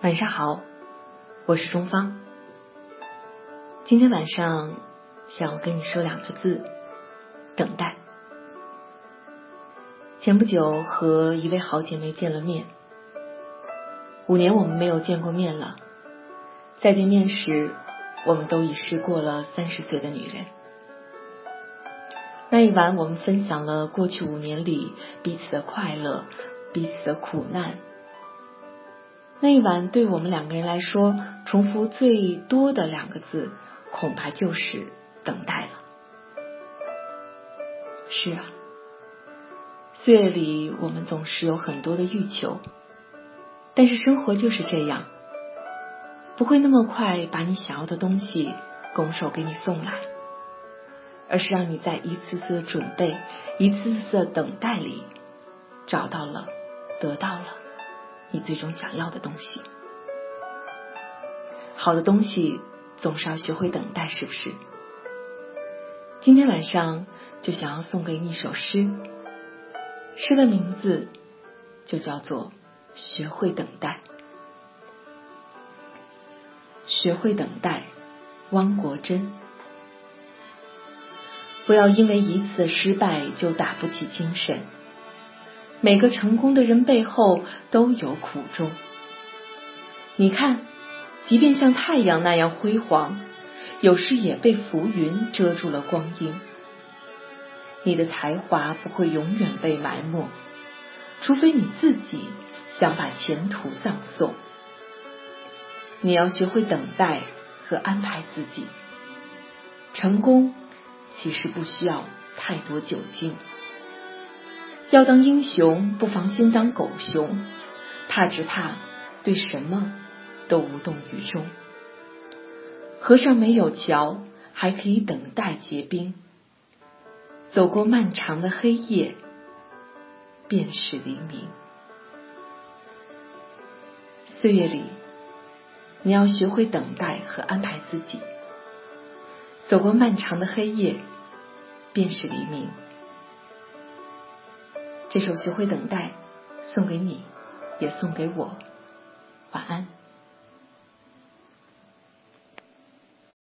晚上好，我是钟芳。今天晚上想要跟你说两个字：等待。前不久和一位好姐妹见了面，五年我们没有见过面了。再见面时，我们都已是过了三十岁的女人。那一晚，我们分享了过去五年里彼此的快乐，彼此的苦难。那一晚对我们两个人来说，重复最多的两个字，恐怕就是等待了。是啊，岁月里我们总是有很多的欲求，但是生活就是这样，不会那么快把你想要的东西拱手给你送来，而是让你在一次次的准备、一次次的等待里，找到了，得到了。你最终想要的东西，好的东西总是要学会等待，是不是？今天晚上就想要送给你一首诗，诗的名字就叫做《学会等待》。学会等待，汪国真。不要因为一次失败就打不起精神。每个成功的人背后都有苦衷。你看，即便像太阳那样辉煌，有时也被浮云遮住了光阴。你的才华不会永远被埋没，除非你自己想把前途葬送。你要学会等待和安排自己。成功其实不需要太多酒精。要当英雄，不妨先当狗熊。怕只怕对什么都无动于衷。河上没有桥，还可以等待结冰。走过漫长的黑夜，便是黎明。岁月里，你要学会等待和安排自己。走过漫长的黑夜，便是黎明。这首《学会等待》送给你，也送给我。晚安。